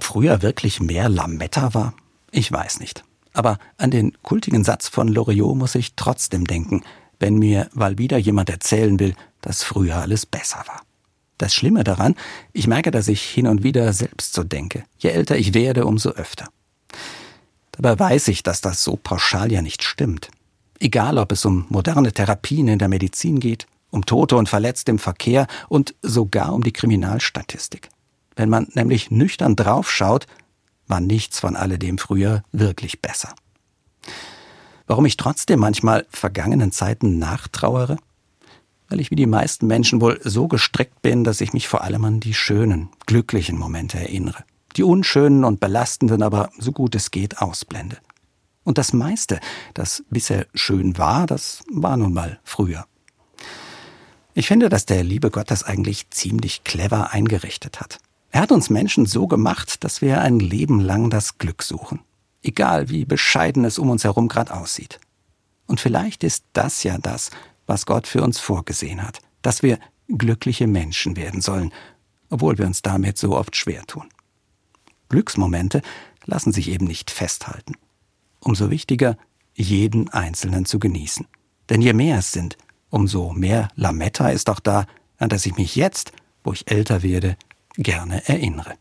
Ob früher wirklich mehr Lametta war? Ich weiß nicht. Aber an den kultigen Satz von Loriot muss ich trotzdem denken, wenn mir mal wieder jemand erzählen will, dass früher alles besser war. Das Schlimme daran, ich merke, dass ich hin und wieder selbst so denke. Je älter ich werde, umso öfter. Dabei weiß ich, dass das so pauschal ja nicht stimmt. Egal, ob es um moderne Therapien in der Medizin geht, um Tote und Verletzte im Verkehr und sogar um die Kriminalstatistik. Wenn man nämlich nüchtern draufschaut, war nichts von alledem früher wirklich besser. Warum ich trotzdem manchmal vergangenen Zeiten nachtrauere? Weil ich wie die meisten Menschen wohl so gestrickt bin, dass ich mich vor allem an die schönen, glücklichen Momente erinnere. Die unschönen und belastenden aber so gut es geht ausblende. Und das meiste, das bisher schön war, das war nun mal früher. Ich finde, dass der liebe Gott das eigentlich ziemlich clever eingerichtet hat. Er hat uns Menschen so gemacht, dass wir ein Leben lang das Glück suchen. Egal wie bescheiden es um uns herum gerade aussieht. Und vielleicht ist das ja das, was Gott für uns vorgesehen hat, dass wir glückliche Menschen werden sollen, obwohl wir uns damit so oft schwer tun. Glücksmomente lassen sich eben nicht festhalten. Umso wichtiger, jeden einzelnen zu genießen. Denn je mehr es sind, umso mehr Lametta ist auch da, an das ich mich jetzt, wo ich älter werde, gerne erinnere.